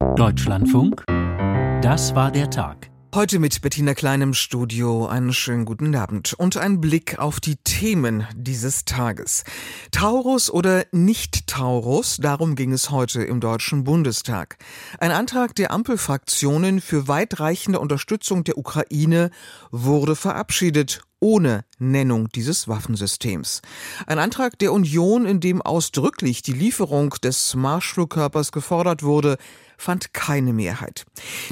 Deutschlandfunk, das war der Tag. Heute mit Bettina Klein im Studio. Einen schönen guten Abend und ein Blick auf die Themen dieses Tages. Taurus oder nicht Taurus, darum ging es heute im Deutschen Bundestag. Ein Antrag der Ampelfraktionen für weitreichende Unterstützung der Ukraine wurde verabschiedet ohne Nennung dieses Waffensystems. Ein Antrag der Union, in dem ausdrücklich die Lieferung des Marschflugkörpers gefordert wurde, fand keine Mehrheit.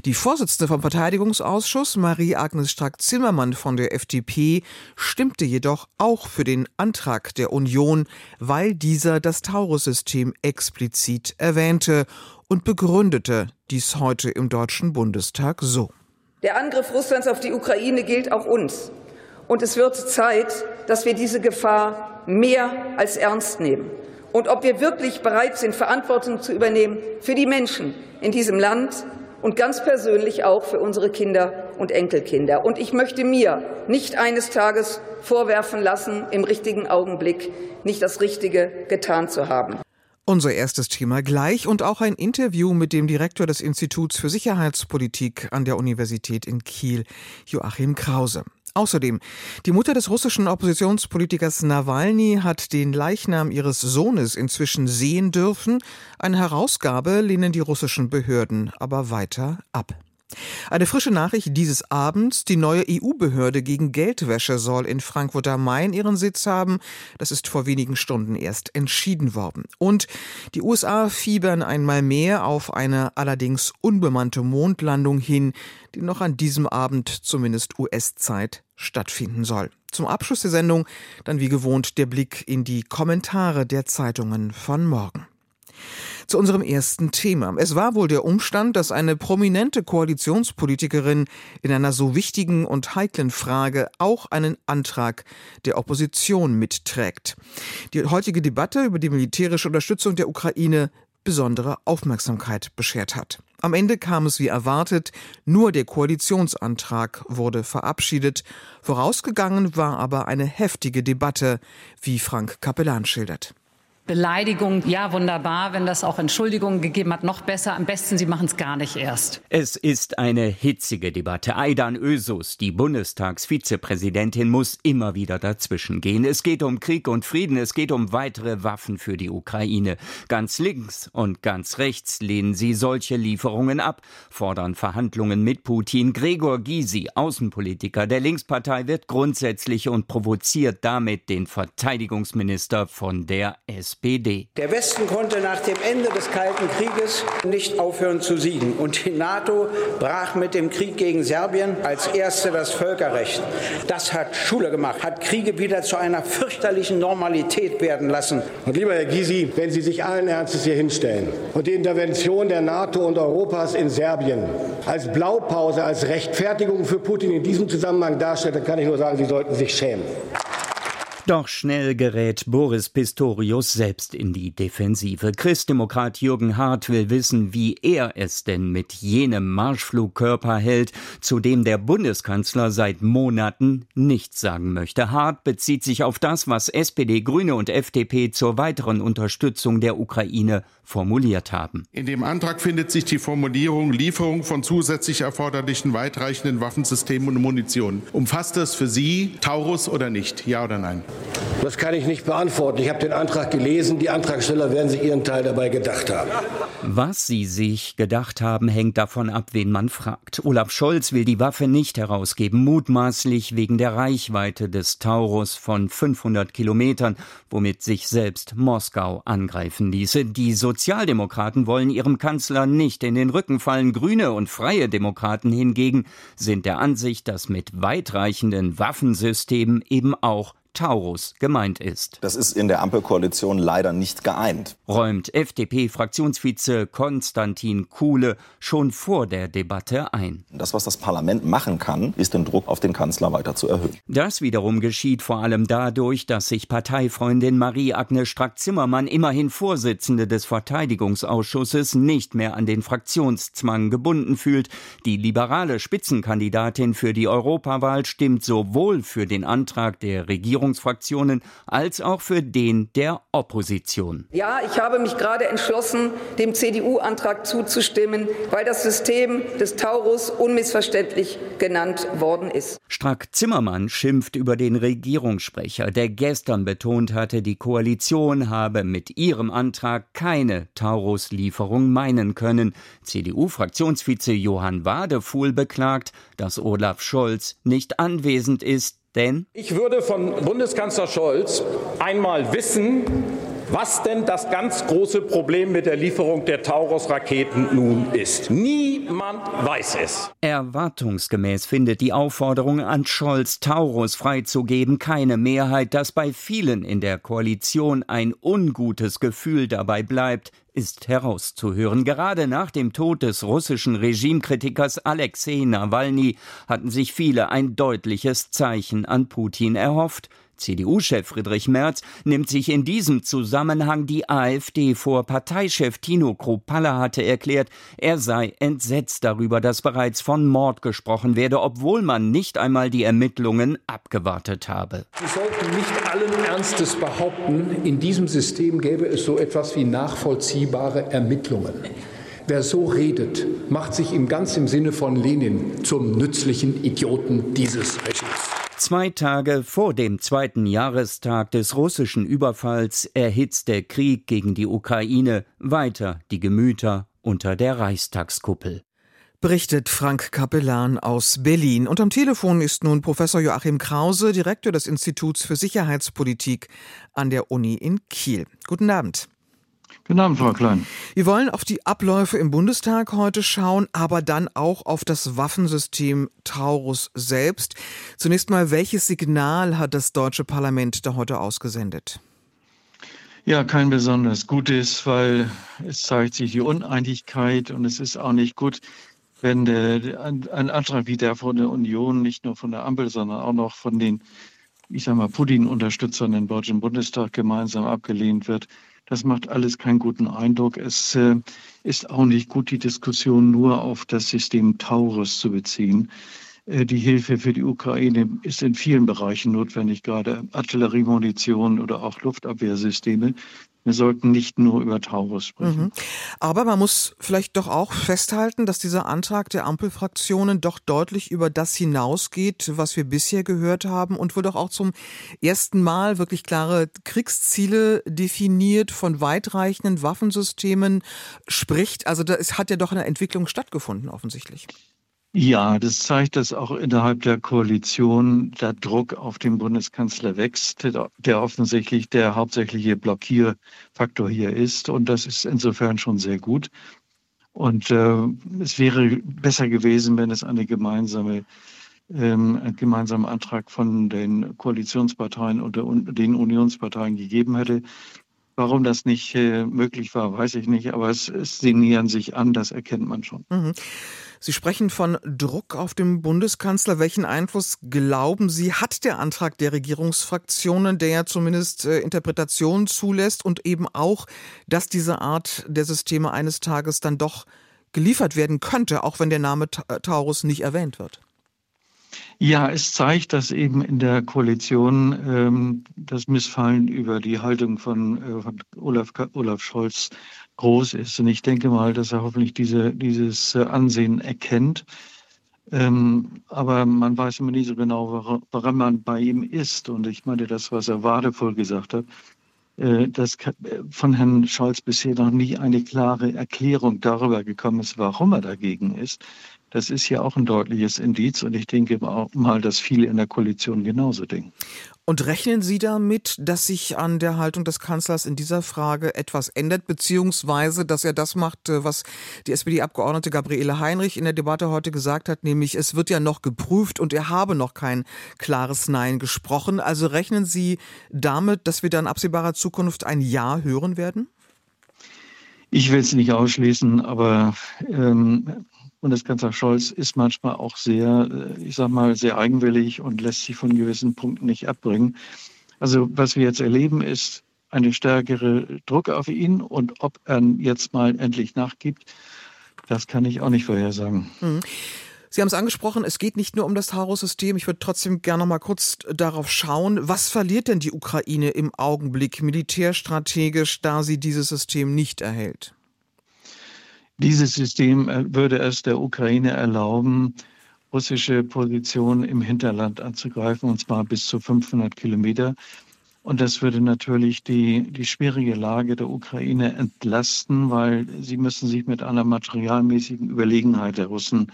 Die Vorsitzende vom Verteidigungsausschuss, Marie-Agnes Strack-Zimmermann von der FDP, stimmte jedoch auch für den Antrag der Union, weil dieser das Taurus-System explizit erwähnte und begründete dies heute im Deutschen Bundestag so. Der Angriff Russlands auf die Ukraine gilt auch uns. Und es wird Zeit, dass wir diese Gefahr mehr als ernst nehmen. Und ob wir wirklich bereit sind, Verantwortung zu übernehmen für die Menschen in diesem Land und ganz persönlich auch für unsere Kinder und Enkelkinder. Und ich möchte mir nicht eines Tages vorwerfen lassen, im richtigen Augenblick nicht das Richtige getan zu haben. Unser erstes Thema gleich und auch ein Interview mit dem Direktor des Instituts für Sicherheitspolitik an der Universität in Kiel, Joachim Krause. Außerdem, die Mutter des russischen Oppositionspolitikers Nawalny hat den Leichnam ihres Sohnes inzwischen sehen dürfen. Eine Herausgabe lehnen die russischen Behörden aber weiter ab. Eine frische Nachricht dieses Abends. Die neue EU-Behörde gegen Geldwäsche soll in Frankfurt am Main ihren Sitz haben. Das ist vor wenigen Stunden erst entschieden worden. Und die USA fiebern einmal mehr auf eine allerdings unbemannte Mondlandung hin, die noch an diesem Abend zumindest US-Zeit stattfinden soll. Zum Abschluss der Sendung dann wie gewohnt der Blick in die Kommentare der Zeitungen von morgen. Zu unserem ersten Thema. Es war wohl der Umstand, dass eine prominente Koalitionspolitikerin in einer so wichtigen und heiklen Frage auch einen Antrag der Opposition mitträgt. Die heutige Debatte über die militärische Unterstützung der Ukraine besondere Aufmerksamkeit beschert hat. Am Ende kam es wie erwartet, nur der Koalitionsantrag wurde verabschiedet. Vorausgegangen war aber eine heftige Debatte, wie Frank Kapellan schildert. Beleidigung, ja wunderbar, wenn das auch Entschuldigungen gegeben hat, noch besser. Am besten, Sie machen es gar nicht erst. Es ist eine hitzige Debatte. Aidan Ösus, die Bundestagsvizepräsidentin, muss immer wieder dazwischen gehen. Es geht um Krieg und Frieden, es geht um weitere Waffen für die Ukraine. Ganz links und ganz rechts lehnen sie solche Lieferungen ab, fordern Verhandlungen mit Putin. Gregor Gysi, Außenpolitiker der Linkspartei, wird grundsätzlich und provoziert damit den Verteidigungsminister von der SPD. SPD. Der Westen konnte nach dem Ende des Kalten Krieges nicht aufhören zu siegen. Und die NATO brach mit dem Krieg gegen Serbien als erste das Völkerrecht. Das hat Schule gemacht, hat Kriege wieder zu einer fürchterlichen Normalität werden lassen. Und lieber Herr Gysi, wenn Sie sich allen Ernstes hier hinstellen und die Intervention der NATO und Europas in Serbien als Blaupause, als Rechtfertigung für Putin in diesem Zusammenhang darstellen, dann kann ich nur sagen, Sie sollten sich schämen. Doch schnell gerät Boris Pistorius selbst in die Defensive. Christdemokrat Jürgen Hart will wissen, wie er es denn mit jenem Marschflugkörper hält, zu dem der Bundeskanzler seit Monaten nichts sagen möchte. Hart bezieht sich auf das, was SPD, Grüne und FDP zur weiteren Unterstützung der Ukraine formuliert haben. In dem Antrag findet sich die Formulierung Lieferung von zusätzlich erforderlichen weitreichenden Waffensystemen und Munition. Umfasst das für Sie Taurus oder nicht? Ja oder nein? Das kann ich nicht beantworten. Ich habe den Antrag gelesen. Die Antragsteller werden sich ihren Teil dabei gedacht haben. Was sie sich gedacht haben, hängt davon ab, wen man fragt. Olaf Scholz will die Waffe nicht herausgeben, mutmaßlich wegen der Reichweite des Taurus von 500 Kilometern, womit sich selbst Moskau angreifen ließe. Die Sozialdemokraten wollen ihrem Kanzler nicht in den Rücken fallen. Grüne und freie Demokraten hingegen sind der Ansicht, dass mit weitreichenden Waffensystemen eben auch Taurus gemeint ist. Das ist in der Ampelkoalition leider nicht geeint. Räumt FDP-Fraktionsvize Konstantin Kuhle schon vor der Debatte ein. Das, was das Parlament machen kann, ist den Druck auf den Kanzler weiter zu erhöhen. Das wiederum geschieht vor allem dadurch, dass sich Parteifreundin Marie-Agnes Strack-Zimmermann, immerhin Vorsitzende des Verteidigungsausschusses, nicht mehr an den Fraktionszwang gebunden fühlt. Die liberale Spitzenkandidatin für die Europawahl stimmt sowohl für den Antrag der Regierung Regierungsfraktionen als auch für den der Opposition. Ja, ich habe mich gerade entschlossen, dem CDU-Antrag zuzustimmen, weil das System des Taurus unmissverständlich genannt worden ist. Strack Zimmermann schimpft über den Regierungssprecher, der gestern betont hatte, die Koalition habe mit ihrem Antrag keine Taurus-Lieferung meinen können. CDU-Fraktionsvize Johann Wadefuhl beklagt, dass Olaf Scholz nicht anwesend ist, denn ich würde von Bundeskanzler Scholz einmal wissen, was denn das ganz große Problem mit der Lieferung der Taurus-Raketen nun ist. Niemand weiß es. Erwartungsgemäß findet die Aufforderung an Scholz, Taurus freizugeben, keine Mehrheit, dass bei vielen in der Koalition ein ungutes Gefühl dabei bleibt, ist herauszuhören. Gerade nach dem Tod des russischen Regimekritikers Alexei Nawalny hatten sich viele ein deutliches Zeichen an Putin erhofft. CDU-Chef Friedrich Merz nimmt sich in diesem Zusammenhang die AfD vor. Parteichef Tino Kropalla hatte erklärt, er sei entsetzt darüber, dass bereits von Mord gesprochen werde, obwohl man nicht einmal die Ermittlungen abgewartet habe. Sie sollten nicht allen Ernstes behaupten, in diesem System gäbe es so etwas wie nachvollziehbare Ermittlungen. Wer so redet, macht sich im ganz im Sinne von Lenin zum nützlichen Idioten dieses Regimes. Zwei Tage vor dem zweiten Jahrestag des russischen Überfalls erhitzt der Krieg gegen die Ukraine weiter die Gemüter unter der Reichstagskuppel. Berichtet Frank Kapellan aus Berlin. Und am Telefon ist nun Professor Joachim Krause, Direktor des Instituts für Sicherheitspolitik an der Uni in Kiel. Guten Abend. Guten Abend, Frau Klein. Wir wollen auf die Abläufe im Bundestag heute schauen, aber dann auch auf das Waffensystem Taurus selbst. Zunächst mal, welches Signal hat das deutsche Parlament da heute ausgesendet? Ja, kein besonders gutes, weil es zeigt sich die Uneinigkeit und es ist auch nicht gut, wenn der, ein, Antrag wie der von der Union, nicht nur von der Ampel, sondern auch noch von den, ich sag mal, Putin-Unterstützern im Deutschen Bundestag gemeinsam abgelehnt wird. Das macht alles keinen guten Eindruck. Es äh, ist auch nicht gut, die Diskussion nur auf das System Taurus zu beziehen. Äh, die Hilfe für die Ukraine ist in vielen Bereichen notwendig, gerade Artilleriemunition oder auch Luftabwehrsysteme. Wir sollten nicht nur über Taurus sprechen. Mhm. Aber man muss vielleicht doch auch festhalten, dass dieser Antrag der Ampelfraktionen doch deutlich über das hinausgeht, was wir bisher gehört haben und wohl doch auch zum ersten Mal wirklich klare Kriegsziele definiert, von weitreichenden Waffensystemen spricht. Also da hat ja doch eine Entwicklung stattgefunden offensichtlich. Ja, das zeigt, dass auch innerhalb der Koalition der Druck auf den Bundeskanzler wächst, der offensichtlich der hauptsächliche Blockierfaktor hier ist. Und das ist insofern schon sehr gut. Und äh, es wäre besser gewesen, wenn es eine gemeinsame ähm, gemeinsamen Antrag von den Koalitionsparteien und den Unionsparteien gegeben hätte. Warum das nicht äh, möglich war, weiß ich nicht, aber es, es sinnieren sich an, das erkennt man schon. Mhm. Sie sprechen von Druck auf den Bundeskanzler. Welchen Einfluss glauben Sie, hat der Antrag der Regierungsfraktionen, der ja zumindest äh, Interpretationen zulässt und eben auch, dass diese Art der Systeme eines Tages dann doch geliefert werden könnte, auch wenn der Name Taurus nicht erwähnt wird? Ja, es zeigt, dass eben in der Koalition ähm, das Missfallen über die Haltung von, äh, von Olaf, Olaf Scholz groß ist. Und ich denke mal, dass er hoffentlich diese, dieses äh, Ansehen erkennt. Ähm, aber man weiß immer nicht so genau, warum man bei ihm ist. Und ich meine, das, was er wadevoll gesagt hat, äh, dass von Herrn Scholz bisher noch nie eine klare Erklärung darüber gekommen ist, warum er dagegen ist. Das ist ja auch ein deutliches Indiz und ich denke mal, dass viele in der Koalition genauso denken. Und rechnen Sie damit, dass sich an der Haltung des Kanzlers in dieser Frage etwas ändert, beziehungsweise dass er das macht, äh, was die SPD-Abgeordnete Gabriele Heinrich in der Debatte heute gesagt hat, nämlich es wird ja noch geprüft und er habe noch kein klares Nein gesprochen. Also rechnen Sie damit, dass wir dann absehbarer Zukunft ein Ja hören werden? Ich will es nicht ausschließen, aber ähm, Bundeskanzler Scholz ist manchmal auch sehr, äh, ich sag mal, sehr eigenwillig und lässt sich von gewissen Punkten nicht abbringen. Also was wir jetzt erleben, ist eine stärkere Druck auf ihn und ob er jetzt mal endlich nachgibt, das kann ich auch nicht vorhersagen. Mhm. Sie haben es angesprochen, es geht nicht nur um das Taurus-System. Ich würde trotzdem gerne noch mal kurz darauf schauen. Was verliert denn die Ukraine im Augenblick militärstrategisch, da sie dieses System nicht erhält? Dieses System äh, würde es der Ukraine erlauben, russische Positionen im Hinterland anzugreifen, und zwar bis zu 500 Kilometer. Und das würde natürlich die, die schwierige Lage der Ukraine entlasten, weil sie müssen sich mit einer materialmäßigen Überlegenheit der Russen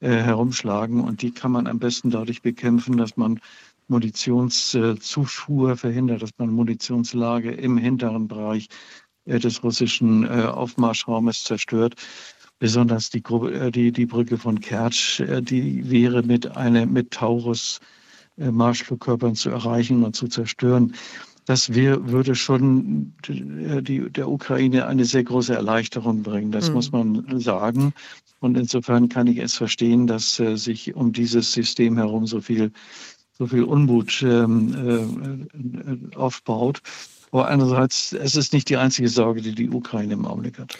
äh, herumschlagen. Und die kann man am besten dadurch bekämpfen, dass man Munitionszufuhr verhindert, dass man Munitionslage im hinteren Bereich des russischen äh, Aufmarschraumes zerstört. Besonders die, äh, die, die Brücke von Kertsch, die wäre mit, eine, mit Taurus Marschflugkörpern zu erreichen und zu zerstören. Das wär, würde schon die, der Ukraine eine sehr große Erleichterung bringen. Das mhm. muss man sagen. Und insofern kann ich es verstehen, dass äh, sich um dieses System herum so viel, so viel Unmut ähm, äh, aufbaut. Aber andererseits, es ist nicht die einzige Sorge, die die Ukraine im Augenblick hat.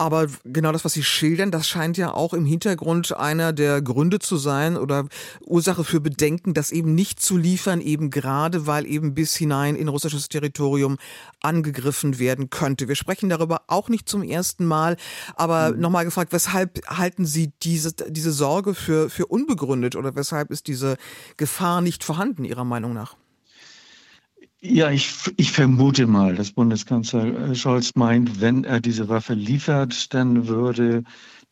Aber genau das, was Sie schildern, das scheint ja auch im Hintergrund einer der Gründe zu sein oder Ursache für Bedenken, das eben nicht zu liefern, eben gerade weil eben bis hinein in russisches Territorium angegriffen werden könnte. Wir sprechen darüber auch nicht zum ersten Mal, aber mhm. nochmal gefragt, weshalb halten Sie diese, diese Sorge für, für unbegründet oder weshalb ist diese Gefahr nicht vorhanden, Ihrer Meinung nach? Ja, ich, ich vermute mal, dass Bundeskanzler äh, Scholz meint, wenn er diese Waffe liefert, dann würde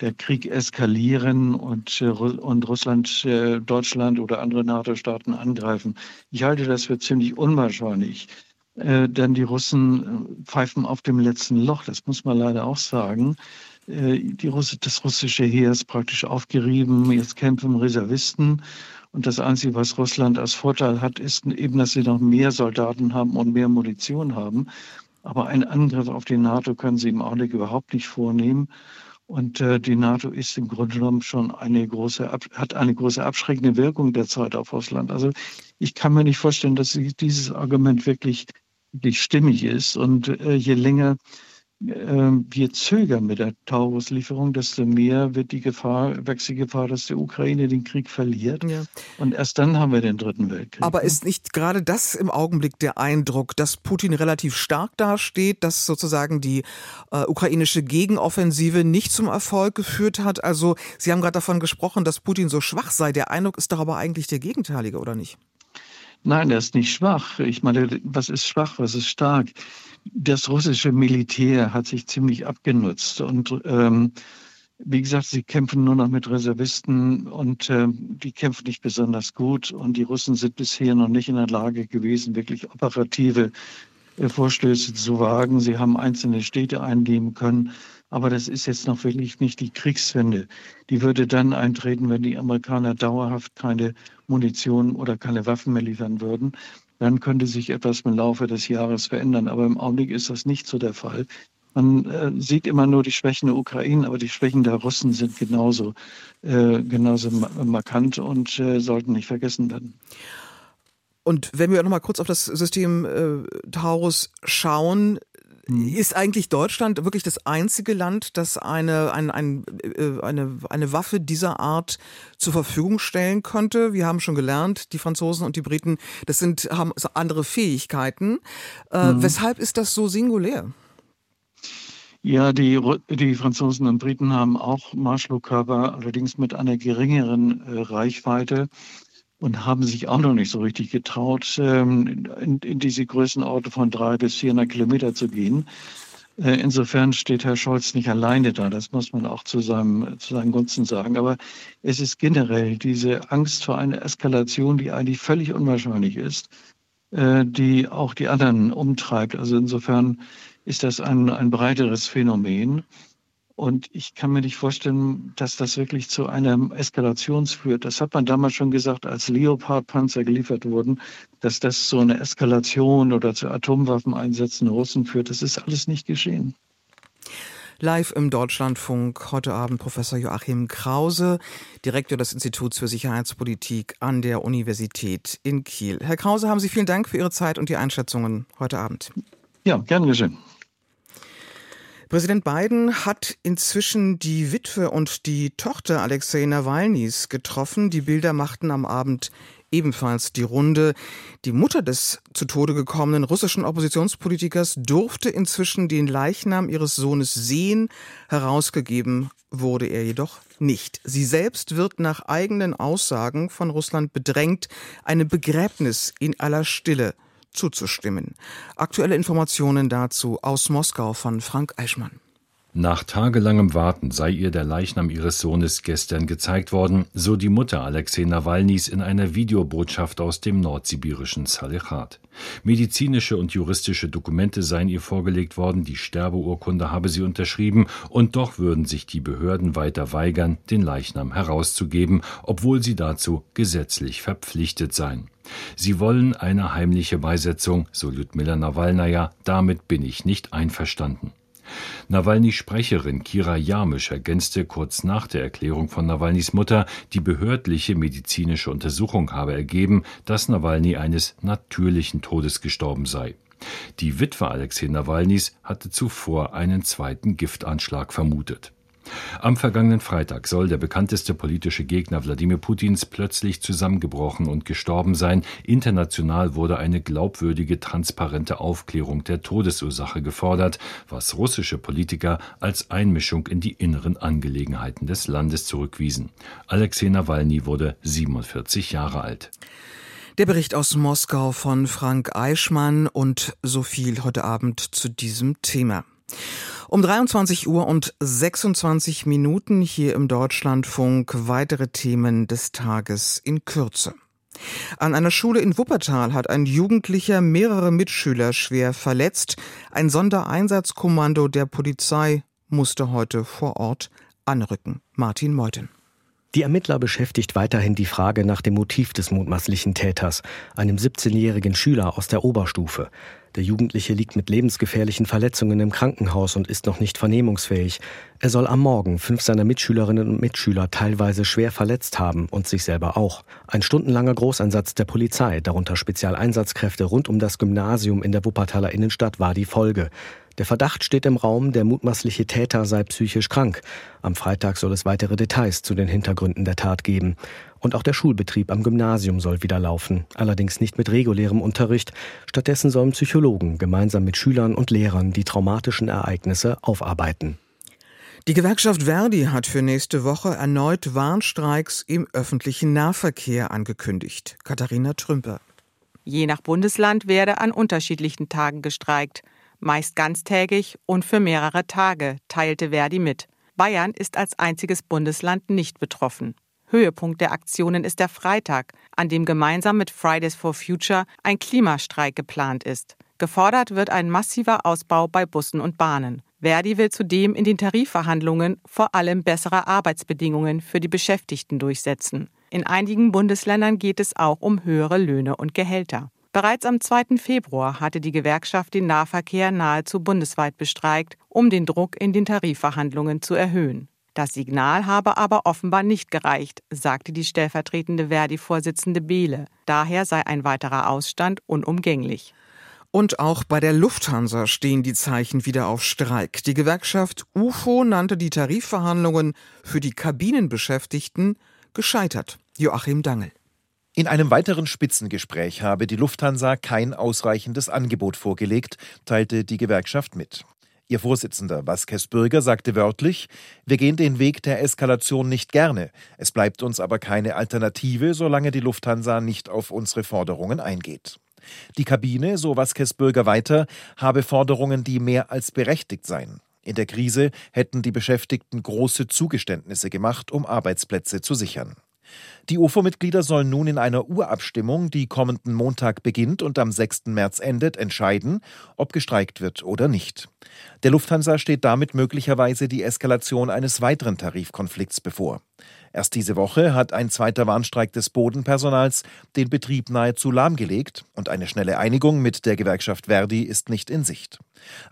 der Krieg eskalieren und, äh, und Russland, äh, Deutschland oder andere NATO-Staaten angreifen. Ich halte das für ziemlich unwahrscheinlich, denn die Russen pfeifen auf dem letzten Loch, das muss man leider auch sagen. Die Russ das russische Heer ist praktisch aufgerieben, jetzt kämpfen Reservisten und das Einzige, was Russland als Vorteil hat, ist eben, dass sie noch mehr Soldaten haben und mehr Munition haben. Aber einen Angriff auf die NATO können sie im Augenblick überhaupt nicht vornehmen. Und äh, die NATO ist im Grunde genommen schon eine große, hat eine große abschreckende Wirkung derzeit auf Russland. Also ich kann mir nicht vorstellen, dass dieses Argument wirklich, wirklich stimmig ist. Und äh, je länger ähm, wir zögern mit der Taurus-Lieferung, desto mehr wird die Gefahr, wächst die Gefahr, dass die Ukraine den Krieg verliert. Ja. Und erst dann haben wir den Dritten Weltkrieg. Aber ne? ist nicht gerade das im Augenblick der Eindruck, dass Putin relativ stark dasteht, dass sozusagen die äh, ukrainische Gegenoffensive nicht zum Erfolg geführt hat? Also Sie haben gerade davon gesprochen, dass Putin so schwach sei. Der Eindruck ist doch aber eigentlich der gegenteilige, oder nicht? Nein, er ist nicht schwach. Ich meine, was ist schwach, was ist stark? Das russische Militär hat sich ziemlich abgenutzt und ähm, wie gesagt, sie kämpfen nur noch mit Reservisten und äh, die kämpfen nicht besonders gut. Und die Russen sind bisher noch nicht in der Lage gewesen, wirklich operative äh, Vorstöße zu wagen. Sie haben einzelne Städte einnehmen können. Aber das ist jetzt noch wirklich nicht die Kriegswende. Die würde dann eintreten, wenn die Amerikaner dauerhaft keine Munition oder keine Waffen mehr liefern würden dann könnte sich etwas im Laufe des Jahres verändern. Aber im Augenblick ist das nicht so der Fall. Man äh, sieht immer nur die Schwächen der Ukraine, aber die Schwächen der Russen sind genauso, äh, genauso markant und äh, sollten nicht vergessen werden. Und wenn wir noch mal kurz auf das System äh, Taurus schauen. Ist eigentlich Deutschland wirklich das einzige Land, das eine, ein, ein, äh, eine, eine Waffe dieser Art zur Verfügung stellen könnte? Wir haben schon gelernt, die Franzosen und die Briten, das sind, haben andere Fähigkeiten. Äh, mhm. Weshalb ist das so singulär? Ja, die, die Franzosen und Briten haben auch Marschflugkörper, allerdings mit einer geringeren äh, Reichweite und haben sich auch noch nicht so richtig getraut, ähm, in, diese Größenorte von drei bis 400 Kilometer zu gehen. Äh, insofern steht Herr Scholz nicht alleine da. Das muss man auch zu, seinem, zu seinen Gunsten sagen. Aber es ist generell diese Angst vor einer Eskalation, die eigentlich völlig unwahrscheinlich ist, äh, die auch die anderen umtreibt. Also insofern ist das ein, ein breiteres Phänomen. Und ich kann mir nicht vorstellen, dass das wirklich zu einer Eskalation führt. Das hat man damals schon gesagt, als Leopard-Panzer geliefert wurden, dass das zu einer Eskalation oder zu Atomwaffeneinsätzen Russen führt. Das ist alles nicht geschehen. Live im Deutschlandfunk heute Abend Professor Joachim Krause, Direktor des Instituts für Sicherheitspolitik an der Universität in Kiel. Herr Krause, haben Sie vielen Dank für Ihre Zeit und die Einschätzungen heute Abend. Ja, gern geschehen. Präsident Biden hat inzwischen die Witwe und die Tochter Alexei Nawalnys getroffen. Die Bilder machten am Abend ebenfalls die Runde. Die Mutter des zu Tode gekommenen russischen Oppositionspolitikers durfte inzwischen den Leichnam ihres Sohnes sehen. Herausgegeben wurde er jedoch nicht. Sie selbst wird nach eigenen Aussagen von Russland bedrängt, einem Begräbnis in aller Stille zuzustimmen. Aktuelle Informationen dazu aus Moskau von Frank Eichmann. Nach tagelangem Warten sei ihr der Leichnam ihres Sohnes gestern gezeigt worden, so die Mutter Alexei Nawalnys in einer Videobotschaft aus dem nordsibirischen Salechat. Medizinische und juristische Dokumente seien ihr vorgelegt worden, die Sterbeurkunde habe sie unterschrieben, und doch würden sich die Behörden weiter weigern, den Leichnam herauszugeben, obwohl sie dazu gesetzlich verpflichtet seien. Sie wollen eine heimliche Beisetzung, so Lyudmila Nawalnaja, damit bin ich nicht einverstanden. Nawalnys Sprecherin Kira Jarmisch ergänzte kurz nach der Erklärung von Nawalnys Mutter, die behördliche medizinische Untersuchung habe ergeben, dass Nawalny eines natürlichen Todes gestorben sei. Die Witwe Alexei Nawalnys hatte zuvor einen zweiten Giftanschlag vermutet. Am vergangenen Freitag soll der bekannteste politische Gegner Wladimir Putins plötzlich zusammengebrochen und gestorben sein. International wurde eine glaubwürdige, transparente Aufklärung der Todesursache gefordert, was russische Politiker als Einmischung in die inneren Angelegenheiten des Landes zurückwiesen. Alexei Nawalny wurde 47 Jahre alt. Der Bericht aus Moskau von Frank Eichmann und so viel heute Abend zu diesem Thema. Um 23 Uhr und 26 Minuten hier im Deutschlandfunk weitere Themen des Tages in Kürze. An einer Schule in Wuppertal hat ein Jugendlicher mehrere Mitschüler schwer verletzt. Ein Sondereinsatzkommando der Polizei musste heute vor Ort anrücken. Martin Meuthen. Die Ermittler beschäftigt weiterhin die Frage nach dem Motiv des mutmaßlichen Täters, einem 17-jährigen Schüler aus der Oberstufe. Der Jugendliche liegt mit lebensgefährlichen Verletzungen im Krankenhaus und ist noch nicht vernehmungsfähig. Er soll am Morgen fünf seiner Mitschülerinnen und Mitschüler teilweise schwer verletzt haben und sich selber auch. Ein stundenlanger Großeinsatz der Polizei, darunter Spezialeinsatzkräfte rund um das Gymnasium in der Wuppertaler Innenstadt, war die Folge. Der Verdacht steht im Raum, der mutmaßliche Täter sei psychisch krank. Am Freitag soll es weitere Details zu den Hintergründen der Tat geben. Und auch der Schulbetrieb am Gymnasium soll wieder laufen, allerdings nicht mit regulärem Unterricht. Stattdessen sollen Psychologen gemeinsam mit Schülern und Lehrern die traumatischen Ereignisse aufarbeiten. Die Gewerkschaft Verdi hat für nächste Woche erneut Warnstreiks im öffentlichen Nahverkehr angekündigt. Katharina Trümper. Je nach Bundesland werde an unterschiedlichen Tagen gestreikt meist ganztägig und für mehrere Tage, teilte Verdi mit. Bayern ist als einziges Bundesland nicht betroffen. Höhepunkt der Aktionen ist der Freitag, an dem gemeinsam mit Fridays for Future ein Klimastreik geplant ist. Gefordert wird ein massiver Ausbau bei Bussen und Bahnen. Verdi will zudem in den Tarifverhandlungen vor allem bessere Arbeitsbedingungen für die Beschäftigten durchsetzen. In einigen Bundesländern geht es auch um höhere Löhne und Gehälter. Bereits am 2. Februar hatte die Gewerkschaft den Nahverkehr nahezu bundesweit bestreikt, um den Druck in den Tarifverhandlungen zu erhöhen. Das Signal habe aber offenbar nicht gereicht, sagte die stellvertretende Verdi-Vorsitzende Behle. Daher sei ein weiterer Ausstand unumgänglich. Und auch bei der Lufthansa stehen die Zeichen wieder auf Streik. Die Gewerkschaft UFO nannte die Tarifverhandlungen für die Kabinenbeschäftigten gescheitert. Joachim Dangel. In einem weiteren Spitzengespräch habe die Lufthansa kein ausreichendes Angebot vorgelegt, teilte die Gewerkschaft mit. Ihr Vorsitzender Vasquez Bürger sagte wörtlich, wir gehen den Weg der Eskalation nicht gerne. Es bleibt uns aber keine Alternative, solange die Lufthansa nicht auf unsere Forderungen eingeht. Die Kabine, so Vasquez Bürger weiter, habe Forderungen, die mehr als berechtigt seien. In der Krise hätten die Beschäftigten große Zugeständnisse gemacht, um Arbeitsplätze zu sichern. Die UFO-Mitglieder sollen nun in einer Urabstimmung, die kommenden Montag beginnt und am 6. März endet, entscheiden, ob gestreikt wird oder nicht. Der Lufthansa steht damit möglicherweise die Eskalation eines weiteren Tarifkonflikts bevor. Erst diese Woche hat ein zweiter Warnstreik des Bodenpersonals den Betrieb nahezu lahmgelegt und eine schnelle Einigung mit der Gewerkschaft Verdi ist nicht in Sicht.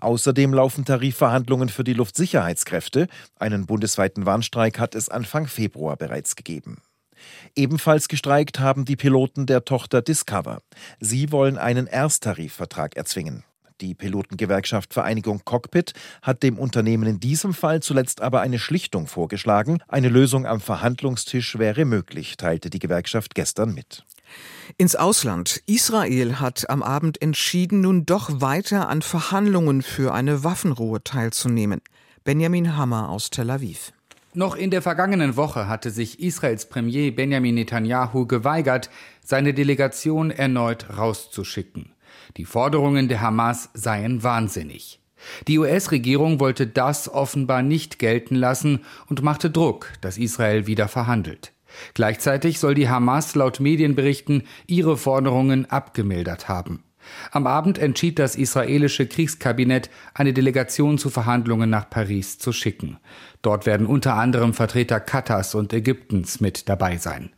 Außerdem laufen Tarifverhandlungen für die Luftsicherheitskräfte. Einen bundesweiten Warnstreik hat es Anfang Februar bereits gegeben. Ebenfalls gestreikt haben die Piloten der Tochter Discover. Sie wollen einen Ersttarifvertrag erzwingen. Die Pilotengewerkschaft Vereinigung Cockpit hat dem Unternehmen in diesem Fall zuletzt aber eine Schlichtung vorgeschlagen. Eine Lösung am Verhandlungstisch wäre möglich, teilte die Gewerkschaft gestern mit. Ins Ausland. Israel hat am Abend entschieden, nun doch weiter an Verhandlungen für eine Waffenruhe teilzunehmen. Benjamin Hammer aus Tel Aviv. Noch in der vergangenen Woche hatte sich Israels Premier Benjamin Netanyahu geweigert, seine Delegation erneut rauszuschicken. Die Forderungen der Hamas seien wahnsinnig. Die US-Regierung wollte das offenbar nicht gelten lassen und machte Druck, dass Israel wieder verhandelt. Gleichzeitig soll die Hamas laut Medienberichten ihre Forderungen abgemildert haben. Am Abend entschied das israelische Kriegskabinett, eine Delegation zu Verhandlungen nach Paris zu schicken. Dort werden unter anderem Vertreter Katars und Ägyptens mit dabei sein.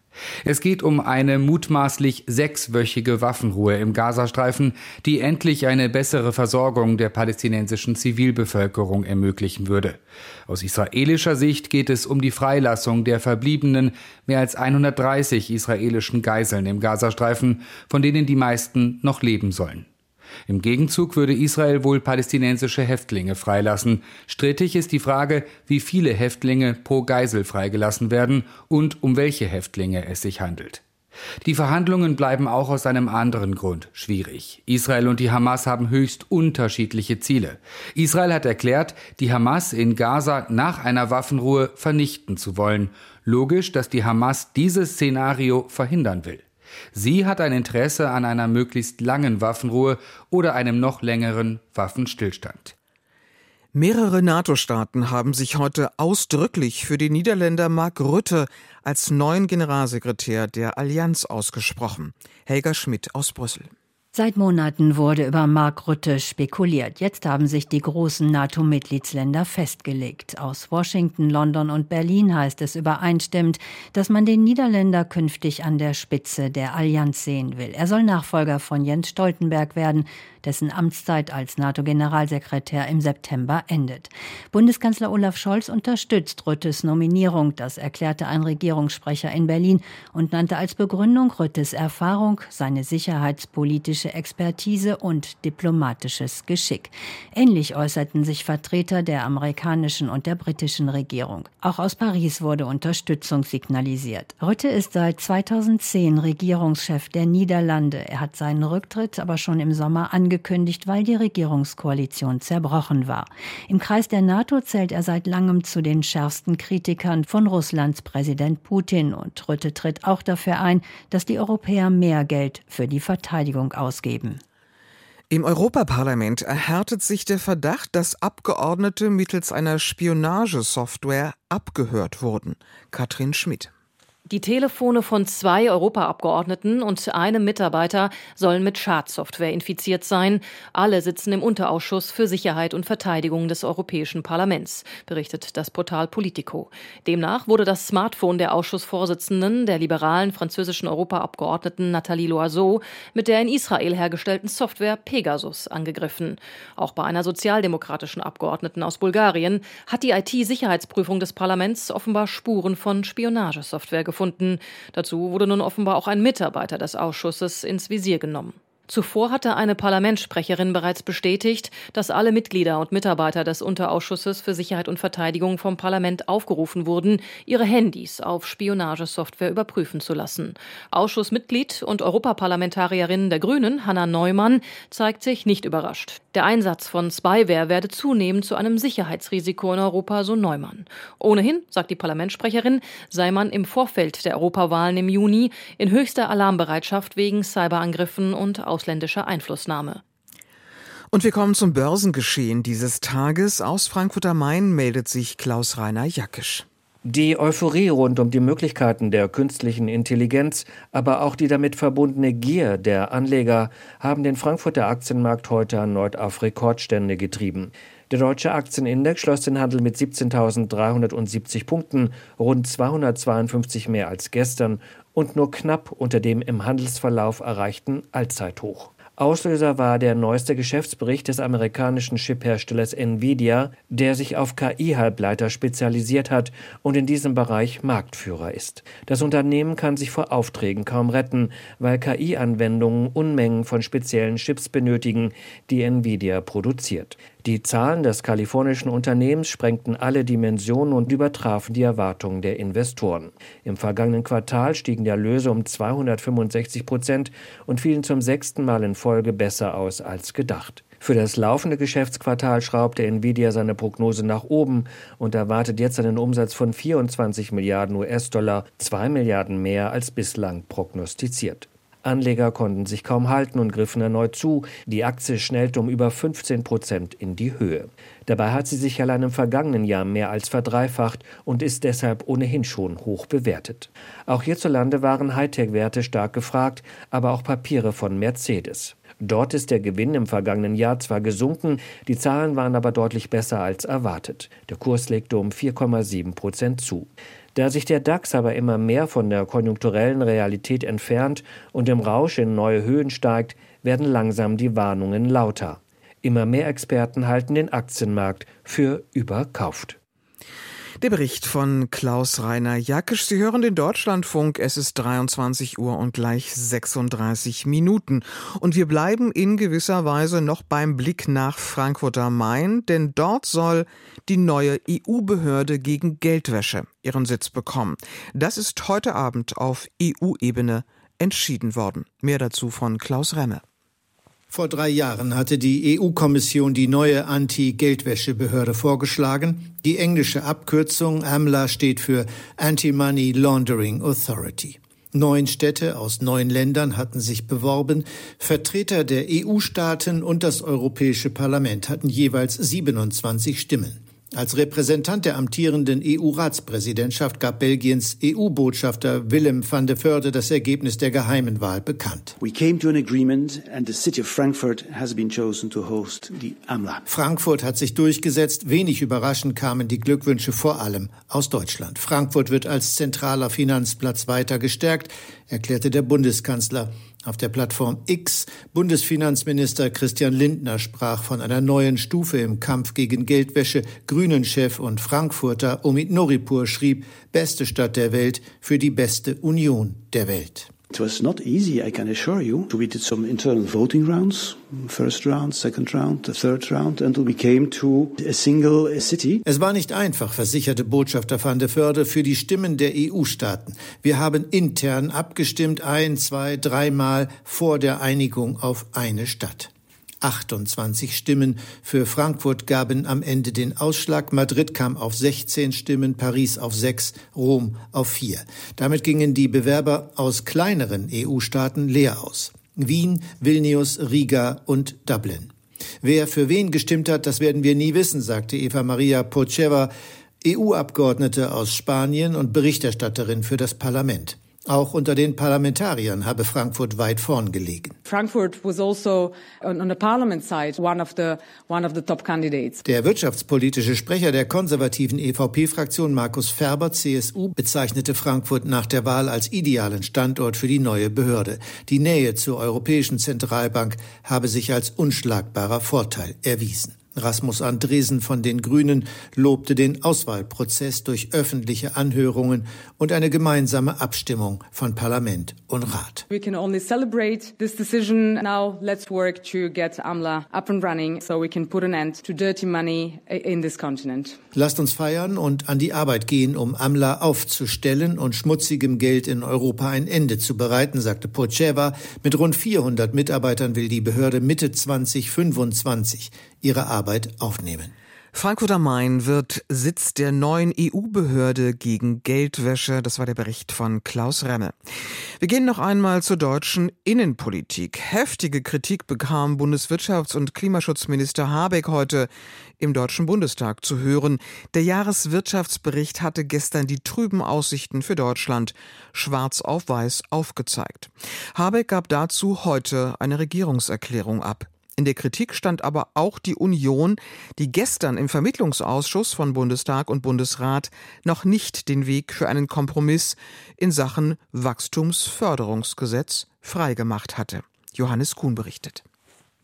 Es geht um eine mutmaßlich sechswöchige Waffenruhe im Gazastreifen, die endlich eine bessere Versorgung der palästinensischen Zivilbevölkerung ermöglichen würde. Aus israelischer Sicht geht es um die Freilassung der verbliebenen mehr als 130 israelischen Geiseln im Gazastreifen, von denen die meisten noch leben sollen. Im Gegenzug würde Israel wohl palästinensische Häftlinge freilassen. Strittig ist die Frage, wie viele Häftlinge pro Geisel freigelassen werden und um welche Häftlinge es sich handelt. Die Verhandlungen bleiben auch aus einem anderen Grund schwierig. Israel und die Hamas haben höchst unterschiedliche Ziele. Israel hat erklärt, die Hamas in Gaza nach einer Waffenruhe vernichten zu wollen. Logisch, dass die Hamas dieses Szenario verhindern will. Sie hat ein Interesse an einer möglichst langen Waffenruhe oder einem noch längeren Waffenstillstand. Mehrere NATO-Staaten haben sich heute ausdrücklich für den Niederländer Mark Rutte als neuen Generalsekretär der Allianz ausgesprochen. Helga Schmidt aus Brüssel. Seit Monaten wurde über Mark Rutte spekuliert. Jetzt haben sich die großen NATO-Mitgliedsländer festgelegt. Aus Washington, London und Berlin heißt es übereinstimmend, dass man den Niederländer künftig an der Spitze der Allianz sehen will. Er soll Nachfolger von Jens Stoltenberg werden, dessen Amtszeit als NATO-Generalsekretär im September endet. Bundeskanzler Olaf Scholz unterstützt Rüttes Nominierung, das erklärte ein Regierungssprecher in Berlin und nannte als Begründung Rüttes Erfahrung, seine sicherheitspolitische Expertise und diplomatisches Geschick. Ähnlich äußerten sich Vertreter der amerikanischen und der britischen Regierung. Auch aus Paris wurde Unterstützung signalisiert. Rütte ist seit 2010 Regierungschef der Niederlande. Er hat seinen Rücktritt aber schon im Sommer angekündigt angekündigt, weil die Regierungskoalition zerbrochen war. Im Kreis der NATO zählt er seit langem zu den schärfsten Kritikern von Russlands Präsident Putin und Rütte tritt auch dafür ein, dass die Europäer mehr Geld für die Verteidigung ausgeben. Im Europaparlament erhärtet sich der Verdacht, dass Abgeordnete mittels einer Spionagesoftware abgehört wurden. Katrin Schmidt. Die Telefone von zwei Europaabgeordneten und einem Mitarbeiter sollen mit Schadsoftware infiziert sein. Alle sitzen im Unterausschuss für Sicherheit und Verteidigung des Europäischen Parlaments, berichtet das Portal Politico. Demnach wurde das Smartphone der Ausschussvorsitzenden, der liberalen französischen Europaabgeordneten Nathalie Loiseau, mit der in Israel hergestellten Software Pegasus angegriffen. Auch bei einer sozialdemokratischen Abgeordneten aus Bulgarien hat die IT-Sicherheitsprüfung des Parlaments offenbar Spuren von Spionagesoftware gefunden gefunden. Dazu wurde nun offenbar auch ein Mitarbeiter des Ausschusses ins Visier genommen. Zuvor hatte eine Parlamentssprecherin bereits bestätigt, dass alle Mitglieder und Mitarbeiter des Unterausschusses für Sicherheit und Verteidigung vom Parlament aufgerufen wurden, ihre Handys auf Spionagesoftware überprüfen zu lassen. Ausschussmitglied und Europaparlamentarierin der Grünen, Hanna Neumann, zeigt sich nicht überrascht. Der Einsatz von Spyware werde zunehmend zu einem Sicherheitsrisiko in Europa, so Neumann. Ohnehin, sagt die Parlamentssprecherin, sei man im Vorfeld der Europawahlen im Juni in höchster Alarmbereitschaft wegen Cyberangriffen und ausländischer Einflussnahme. Und wir kommen zum Börsengeschehen dieses Tages. Aus Frankfurt am Main meldet sich Klaus-Rainer Jackisch. Die Euphorie rund um die Möglichkeiten der künstlichen Intelligenz, aber auch die damit verbundene Gier der Anleger haben den Frankfurter Aktienmarkt heute erneut auf Rekordstände getrieben. Der deutsche Aktienindex schloss den Handel mit 17.370 Punkten, rund 252 mehr als gestern und nur knapp unter dem im Handelsverlauf erreichten Allzeithoch. Auslöser war der neueste Geschäftsbericht des amerikanischen Chipherstellers Nvidia, der sich auf KI-Halbleiter spezialisiert hat und in diesem Bereich Marktführer ist. Das Unternehmen kann sich vor Aufträgen kaum retten, weil KI-Anwendungen Unmengen von speziellen Chips benötigen, die Nvidia produziert. Die Zahlen des kalifornischen Unternehmens sprengten alle Dimensionen und übertrafen die Erwartungen der Investoren. Im vergangenen Quartal stiegen die Erlöse um 265 Prozent und fielen zum sechsten Mal in Folge besser aus als gedacht. Für das laufende Geschäftsquartal schraubte Nvidia seine Prognose nach oben und erwartet jetzt einen Umsatz von 24 Milliarden US-Dollar, zwei Milliarden mehr als bislang prognostiziert. Anleger konnten sich kaum halten und griffen erneut zu. Die Aktie schnellte um über 15 Prozent in die Höhe. Dabei hat sie sich allein im vergangenen Jahr mehr als verdreifacht und ist deshalb ohnehin schon hoch bewertet. Auch hierzulande waren Hightech-Werte stark gefragt, aber auch Papiere von Mercedes. Dort ist der Gewinn im vergangenen Jahr zwar gesunken, die Zahlen waren aber deutlich besser als erwartet. Der Kurs legte um 4,7 Prozent zu. Da sich der DAX aber immer mehr von der konjunkturellen Realität entfernt und im Rausch in neue Höhen steigt, werden langsam die Warnungen lauter. Immer mehr Experten halten den Aktienmarkt für überkauft. Der Bericht von Klaus Rainer Jackisch. Sie hören den Deutschlandfunk. Es ist 23 Uhr und gleich 36 Minuten. Und wir bleiben in gewisser Weise noch beim Blick nach Frankfurt am Main, denn dort soll die neue EU-Behörde gegen Geldwäsche ihren Sitz bekommen. Das ist heute Abend auf EU-Ebene entschieden worden. Mehr dazu von Klaus Remme. Vor drei Jahren hatte die EU-Kommission die neue Anti-Geldwäsche-Behörde vorgeschlagen. Die englische Abkürzung AMLA steht für Anti-Money Laundering Authority. Neun Städte aus neun Ländern hatten sich beworben. Vertreter der EU-Staaten und das Europäische Parlament hatten jeweils 27 Stimmen. Als Repräsentant der amtierenden EU-Ratspräsidentschaft gab Belgiens EU-Botschafter Willem van de Voorde das Ergebnis der geheimen Wahl bekannt. Frankfurt hat sich durchgesetzt. Wenig überraschend kamen die Glückwünsche vor allem aus Deutschland. Frankfurt wird als zentraler Finanzplatz weiter gestärkt, erklärte der Bundeskanzler. Auf der Plattform X Bundesfinanzminister Christian Lindner sprach von einer neuen Stufe im Kampf gegen Geldwäsche. Grünen-Chef und Frankfurter Omid Noripur schrieb, beste Stadt der Welt für die beste Union der Welt. It was not easy, I can assure you. We did some internal voting rounds, first round, second round, the third round, until we came to a single city. Es war nicht einfach, versicherte Botschafter van der Förde für die Stimmen der EU-Staaten. Wir haben intern abgestimmt, ein, zwei, dreimal vor der Einigung auf eine Stadt. 28 Stimmen für Frankfurt gaben am Ende den Ausschlag. Madrid kam auf 16 Stimmen, Paris auf 6, Rom auf 4. Damit gingen die Bewerber aus kleineren EU-Staaten leer aus. Wien, Vilnius, Riga und Dublin. Wer für wen gestimmt hat, das werden wir nie wissen, sagte Eva Maria Pocheva, EU-Abgeordnete aus Spanien und Berichterstatterin für das Parlament. Auch unter den Parlamentariern habe Frankfurt weit vorn gelegen. Frankfurt was also on the parliament side one of the one of the top candidates. Der wirtschaftspolitische Sprecher der konservativen EVP-Fraktion Markus Ferber CSU bezeichnete Frankfurt nach der Wahl als idealen Standort für die neue Behörde. Die Nähe zur Europäischen Zentralbank habe sich als unschlagbarer Vorteil erwiesen. Rasmus Andresen von den Grünen lobte den Auswahlprozess durch öffentliche Anhörungen und eine gemeinsame Abstimmung von Parlament und Rat. We can only celebrate this decision. Now let's work to get AMLA up and running so we can put an end to dirty money in this continent. Lasst uns feiern und an die Arbeit gehen, um AMLA aufzustellen und schmutzigem Geld in Europa ein Ende zu bereiten, sagte Pocheva. Mit rund 400 Mitarbeitern will die Behörde Mitte 2025 ihre Arbeit aufnehmen. Frankfurt am Main wird Sitz der neuen EU-Behörde gegen Geldwäsche. Das war der Bericht von Klaus Remme. Wir gehen noch einmal zur deutschen Innenpolitik. Heftige Kritik bekam Bundeswirtschafts- und Klimaschutzminister Habeck heute im Deutschen Bundestag zu hören. Der Jahreswirtschaftsbericht hatte gestern die trüben Aussichten für Deutschland schwarz auf weiß aufgezeigt. Habeck gab dazu heute eine Regierungserklärung ab. In der Kritik stand aber auch die Union, die gestern im Vermittlungsausschuss von Bundestag und Bundesrat noch nicht den Weg für einen Kompromiss in Sachen Wachstumsförderungsgesetz freigemacht hatte. Johannes Kuhn berichtet.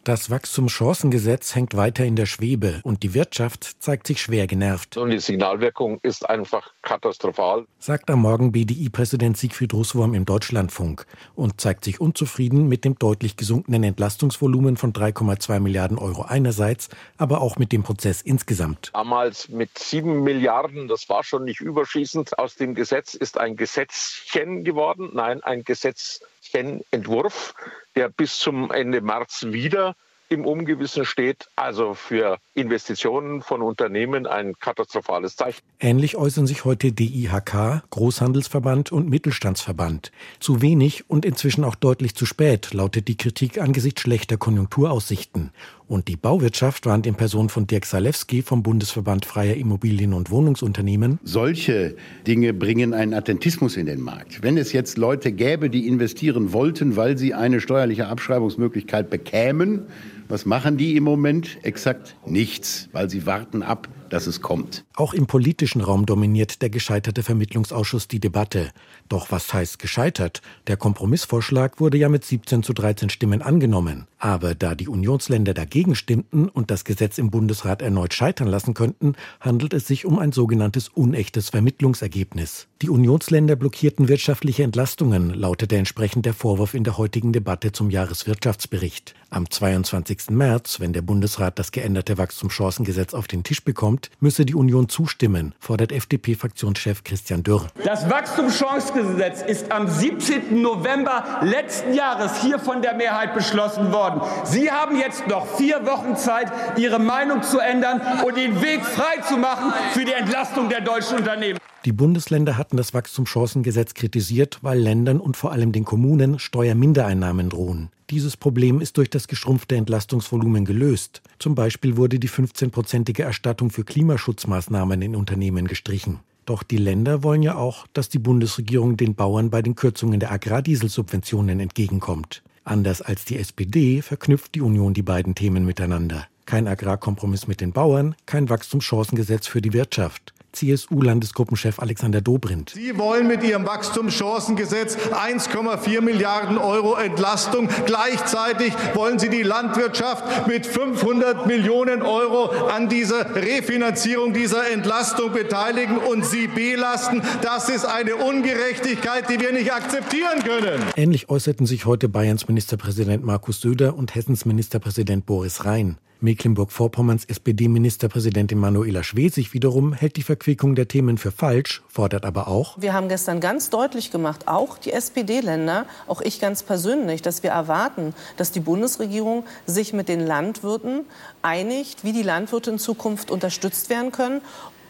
Das Wachstumschancengesetz hängt weiter in der Schwebe und die Wirtschaft zeigt sich schwer genervt. Und die Signalwirkung ist einfach katastrophal, sagt am Morgen BDI-Präsident Siegfried Russwurm im Deutschlandfunk und zeigt sich unzufrieden mit dem deutlich gesunkenen Entlastungsvolumen von 3,2 Milliarden Euro einerseits, aber auch mit dem Prozess insgesamt. Damals mit sieben Milliarden, das war schon nicht überschießend. Aus dem Gesetz ist ein Gesetzchen geworden, nein, ein Gesetzchenentwurf der bis zum Ende März wieder im Ungewissen steht. Also für Investitionen von Unternehmen ein katastrophales Zeichen. Ähnlich äußern sich heute DIHK, Großhandelsverband und Mittelstandsverband. Zu wenig und inzwischen auch deutlich zu spät lautet die Kritik angesichts schlechter Konjunkturaussichten. Und die Bauwirtschaft warnt in Person von Dirk Salewski vom Bundesverband Freier Immobilien- und Wohnungsunternehmen. Solche Dinge bringen einen Attentismus in den Markt. Wenn es jetzt Leute gäbe, die investieren wollten, weil sie eine steuerliche Abschreibungsmöglichkeit bekämen, was machen die im Moment? Exakt nichts, weil sie warten ab, dass es kommt. Auch im politischen Raum dominiert der gescheiterte Vermittlungsausschuss die Debatte. Doch was heißt gescheitert? Der Kompromissvorschlag wurde ja mit 17 zu 13 Stimmen angenommen. Aber da die Unionsländer dagegen stimmten und das Gesetz im Bundesrat erneut scheitern lassen könnten, handelt es sich um ein sogenanntes unechtes Vermittlungsergebnis. Die Unionsländer blockierten wirtschaftliche Entlastungen, lautete entsprechend der Vorwurf in der heutigen Debatte zum Jahreswirtschaftsbericht. Am 22. März, wenn der Bundesrat das geänderte Wachstumschancengesetz auf den Tisch bekommt, müsse die Union zustimmen, fordert FDP-Fraktionschef Christian Dürr. Das Wachstumschancengesetz ist am 17. November letzten Jahres hier von der Mehrheit beschlossen worden worden. Sie haben jetzt noch vier Wochen Zeit, Ihre Meinung zu ändern und den Weg frei zu machen für die Entlastung der deutschen Unternehmen. Die Bundesländer hatten das Wachstumschancengesetz kritisiert, weil Ländern und vor allem den Kommunen Steuermindereinnahmen drohen. Dieses Problem ist durch das geschrumpfte Entlastungsvolumen gelöst. Zum Beispiel wurde die 15-prozentige Erstattung für Klimaschutzmaßnahmen in Unternehmen gestrichen. Doch die Länder wollen ja auch, dass die Bundesregierung den Bauern bei den Kürzungen der Agrardieselsubventionen entgegenkommt. Anders als die SPD verknüpft die Union die beiden Themen miteinander. Kein Agrarkompromiss mit den Bauern, kein Wachstumschancengesetz für die Wirtschaft. CSU-Landesgruppenchef Alexander Dobrindt. Sie wollen mit Ihrem Wachstumschancengesetz 1,4 Milliarden Euro Entlastung. Gleichzeitig wollen Sie die Landwirtschaft mit 500 Millionen Euro an dieser Refinanzierung dieser Entlastung beteiligen und sie belasten. Das ist eine Ungerechtigkeit, die wir nicht akzeptieren können. Ähnlich äußerten sich heute Bayerns Ministerpräsident Markus Söder und Hessens Ministerpräsident Boris Rhein. Mecklenburg-Vorpommerns SPD-Ministerpräsidentin Manuela Schwesig wiederum hält die Verquickung der Themen für falsch, fordert aber auch. Wir haben gestern ganz deutlich gemacht, auch die SPD-Länder, auch ich ganz persönlich, dass wir erwarten, dass die Bundesregierung sich mit den Landwirten einigt, wie die Landwirte in Zukunft unterstützt werden können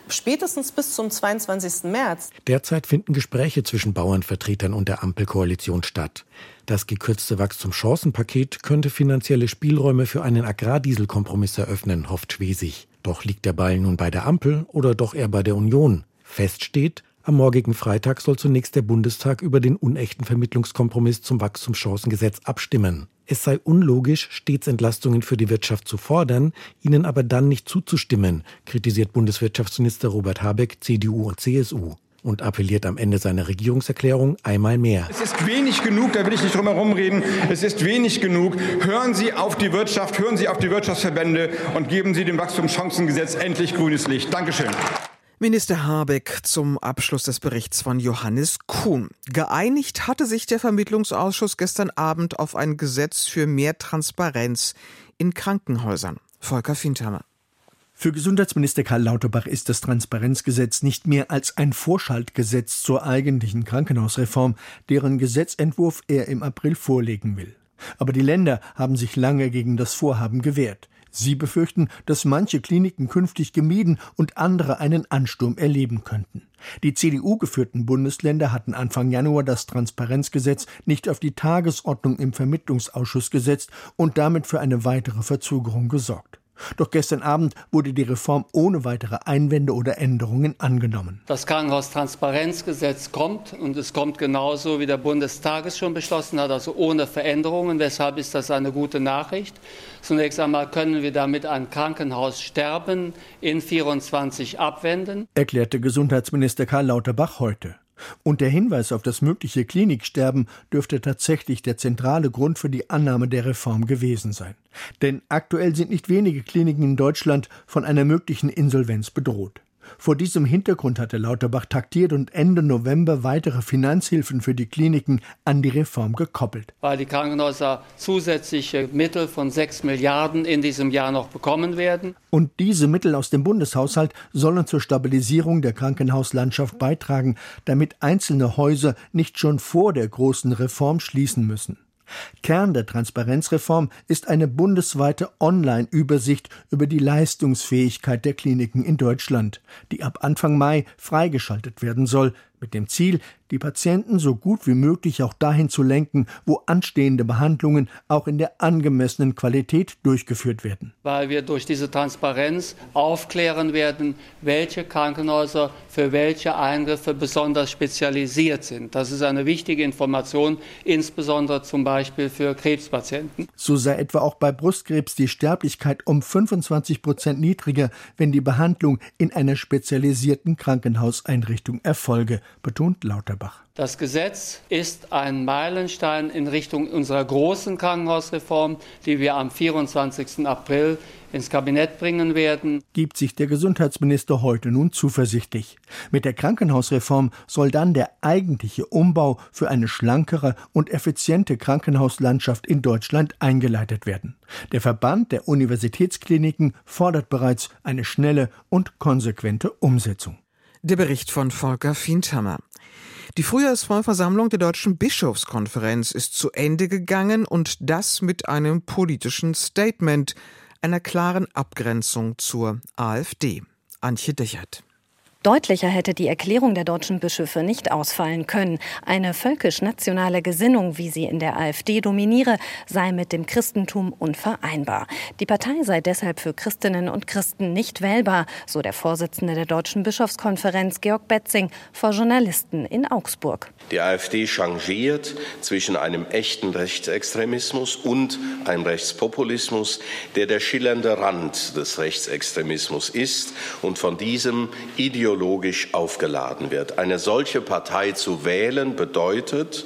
spätestens bis zum 22. März. Derzeit finden Gespräche zwischen Bauernvertretern und der Ampelkoalition statt. Das gekürzte Wachstumschancenpaket könnte finanzielle Spielräume für einen Agrardieselkompromiss eröffnen, hofft Schwesig. Doch liegt der Ball nun bei der Ampel oder doch eher bei der Union? Fest steht, am morgigen Freitag soll zunächst der Bundestag über den unechten Vermittlungskompromiss zum Wachstumschancengesetz abstimmen. Es sei unlogisch, stets Entlastungen für die Wirtschaft zu fordern, ihnen aber dann nicht zuzustimmen, kritisiert Bundeswirtschaftsminister Robert Habeck, CDU und CSU und appelliert am Ende seiner Regierungserklärung einmal mehr. Es ist wenig genug, da will ich nicht drum herum reden, es ist wenig genug. Hören Sie auf die Wirtschaft, hören Sie auf die Wirtschaftsverbände und geben Sie dem Wachstumschancengesetz endlich grünes Licht. Dankeschön. Minister Habeck zum Abschluss des Berichts von Johannes Kuhn. Geeinigt hatte sich der Vermittlungsausschuss gestern Abend auf ein Gesetz für mehr Transparenz in Krankenhäusern. Volker Findhammer. Für Gesundheitsminister Karl Lauterbach ist das Transparenzgesetz nicht mehr als ein Vorschaltgesetz zur eigentlichen Krankenhausreform, deren Gesetzentwurf er im April vorlegen will. Aber die Länder haben sich lange gegen das Vorhaben gewehrt. Sie befürchten, dass manche Kliniken künftig gemieden und andere einen Ansturm erleben könnten. Die CDU geführten Bundesländer hatten Anfang Januar das Transparenzgesetz nicht auf die Tagesordnung im Vermittlungsausschuss gesetzt und damit für eine weitere Verzögerung gesorgt. Doch gestern Abend wurde die Reform ohne weitere Einwände oder Änderungen angenommen. Das Krankenhaustransparenzgesetz kommt und es kommt genauso, wie der Bundestag es schon beschlossen hat, also ohne Veränderungen. Weshalb ist das eine gute Nachricht? Zunächst einmal können wir damit ein Krankenhaussterben in 24 abwenden, erklärte Gesundheitsminister Karl Lauterbach heute. Und der Hinweis auf das mögliche Kliniksterben dürfte tatsächlich der zentrale Grund für die Annahme der Reform gewesen sein. Denn aktuell sind nicht wenige Kliniken in Deutschland von einer möglichen Insolvenz bedroht. Vor diesem Hintergrund hatte Lauterbach taktiert und Ende November weitere Finanzhilfen für die Kliniken an die Reform gekoppelt. Weil die Krankenhäuser zusätzliche Mittel von 6 Milliarden in diesem Jahr noch bekommen werden. Und diese Mittel aus dem Bundeshaushalt sollen zur Stabilisierung der Krankenhauslandschaft beitragen, damit einzelne Häuser nicht schon vor der großen Reform schließen müssen. Kern der Transparenzreform ist eine bundesweite Online-Übersicht über die Leistungsfähigkeit der Kliniken in Deutschland, die ab Anfang Mai freigeschaltet werden soll, mit dem Ziel, die Patienten so gut wie möglich auch dahin zu lenken, wo anstehende Behandlungen auch in der angemessenen Qualität durchgeführt werden. Weil wir durch diese Transparenz aufklären werden, welche Krankenhäuser für welche Eingriffe besonders spezialisiert sind. Das ist eine wichtige Information, insbesondere zum Beispiel für Krebspatienten. So sei etwa auch bei Brustkrebs die Sterblichkeit um 25 Prozent niedriger, wenn die Behandlung in einer spezialisierten Krankenhauseinrichtung erfolge betont Lauterbach. Das Gesetz ist ein Meilenstein in Richtung unserer großen Krankenhausreform, die wir am 24. April ins Kabinett bringen werden. Gibt sich der Gesundheitsminister heute nun zuversichtlich. Mit der Krankenhausreform soll dann der eigentliche Umbau für eine schlankere und effiziente Krankenhauslandschaft in Deutschland eingeleitet werden. Der Verband der Universitätskliniken fordert bereits eine schnelle und konsequente Umsetzung. Der Bericht von Volker Fienthammer. Die Frühjahrsvollversammlung der Deutschen Bischofskonferenz ist zu Ende gegangen und das mit einem politischen Statement, einer klaren Abgrenzung zur AfD. Antje Dechert. Deutlicher hätte die Erklärung der deutschen Bischöfe nicht ausfallen können. Eine völkisch-nationale Gesinnung, wie sie in der AfD dominiere, sei mit dem Christentum unvereinbar. Die Partei sei deshalb für Christinnen und Christen nicht wählbar, so der Vorsitzende der Deutschen Bischofskonferenz Georg Betzing vor Journalisten in Augsburg. Die AfD changiert zwischen einem echten Rechtsextremismus und einem Rechtspopulismus, der der schillernde Rand des Rechtsextremismus ist und von diesem ideologischen ideologisch aufgeladen wird. Eine solche Partei zu wählen bedeutet,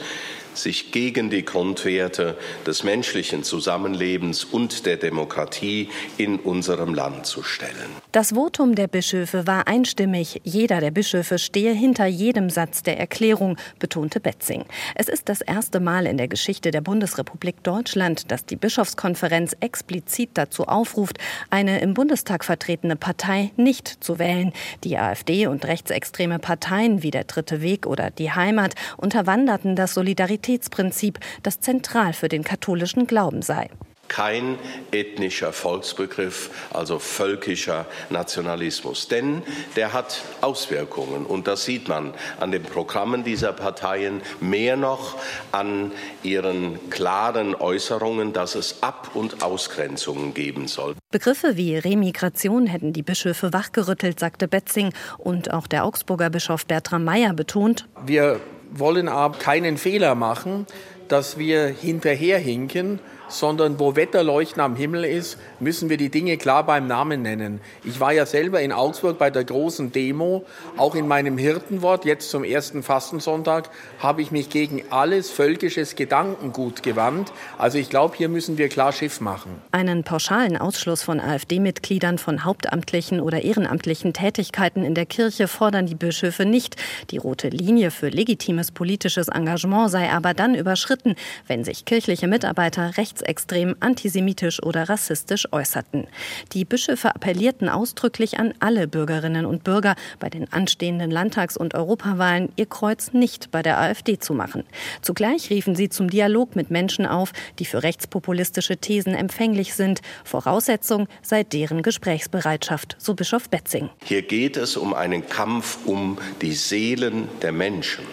sich gegen die Grundwerte des menschlichen Zusammenlebens und der Demokratie in unserem Land zu stellen. Das Votum der Bischöfe war einstimmig. Jeder der Bischöfe stehe hinter jedem Satz der Erklärung, betonte Betzing. Es ist das erste Mal in der Geschichte der Bundesrepublik Deutschland, dass die Bischofskonferenz explizit dazu aufruft, eine im Bundestag vertretene Partei nicht zu wählen. Die AfD und rechtsextreme Parteien wie der Dritte Weg oder die Heimat unterwanderten das Solidaritäts Neutralitätsprinzip, das zentral für den katholischen Glauben sei kein ethnischer Volksbegriff, also völkischer Nationalismus. Denn der hat Auswirkungen und das sieht man an den Programmen dieser Parteien, mehr noch an ihren klaren Äußerungen, dass es Ab- und Ausgrenzungen geben soll. Begriffe wie Remigration hätten die Bischöfe wachgerüttelt, sagte Betzing und auch der Augsburger Bischof Bertram Meyer betont. Wir wollen aber keinen Fehler machen, dass wir hinterherhinken sondern wo Wetterleuchten am Himmel ist, müssen wir die Dinge klar beim Namen nennen. Ich war ja selber in Augsburg bei der großen Demo, auch in meinem Hirtenwort, jetzt zum ersten Fastensonntag, habe ich mich gegen alles völkisches Gedankengut gewandt. Also ich glaube, hier müssen wir klar Schiff machen. Einen pauschalen Ausschluss von AfD-Mitgliedern von hauptamtlichen oder ehrenamtlichen Tätigkeiten in der Kirche fordern die Bischöfe nicht. Die rote Linie für legitimes politisches Engagement sei aber dann überschritten, wenn sich kirchliche Mitarbeiter rechts rechtsextrem, antisemitisch oder rassistisch äußerten. Die Bischöfe appellierten ausdrücklich an alle Bürgerinnen und Bürger, bei den anstehenden Landtags- und Europawahlen ihr Kreuz nicht bei der AfD zu machen. Zugleich riefen sie zum Dialog mit Menschen auf, die für rechtspopulistische Thesen empfänglich sind. Voraussetzung sei deren Gesprächsbereitschaft, so Bischof Betzing. Hier geht es um einen Kampf um die Seelen der Menschen.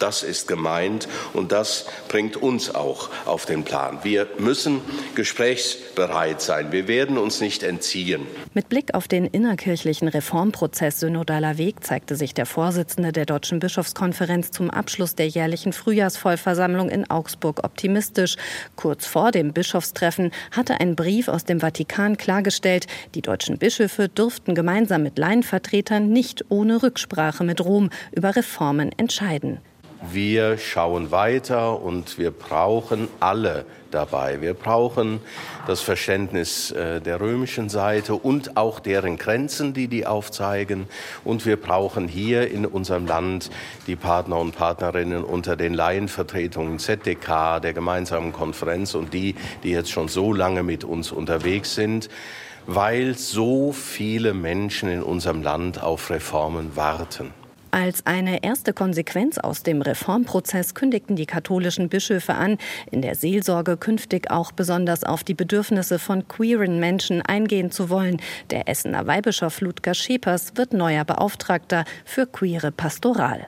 Das ist gemeint und das bringt uns auch auf den Plan. Wir müssen gesprächsbereit sein. Wir werden uns nicht entziehen. Mit Blick auf den innerkirchlichen Reformprozess Synodaler Weg zeigte sich der Vorsitzende der Deutschen Bischofskonferenz zum Abschluss der jährlichen Frühjahrsvollversammlung in Augsburg optimistisch. Kurz vor dem Bischofstreffen hatte ein Brief aus dem Vatikan klargestellt, die deutschen Bischöfe dürften gemeinsam mit Laienvertretern nicht ohne Rücksprache mit Rom über Reformen entscheiden. Wir schauen weiter und wir brauchen alle dabei. Wir brauchen das Verständnis äh, der römischen Seite und auch deren Grenzen, die die aufzeigen. Und wir brauchen hier in unserem Land die Partner und Partnerinnen unter den Laienvertretungen ZDK, der gemeinsamen Konferenz und die, die jetzt schon so lange mit uns unterwegs sind weil so viele Menschen in unserem Land auf Reformen warten. Als eine erste Konsequenz aus dem Reformprozess kündigten die katholischen Bischöfe an, in der Seelsorge künftig auch besonders auf die Bedürfnisse von queeren Menschen eingehen zu wollen. Der Essener Weihbischof Ludger Schepers wird neuer Beauftragter für queere Pastoral.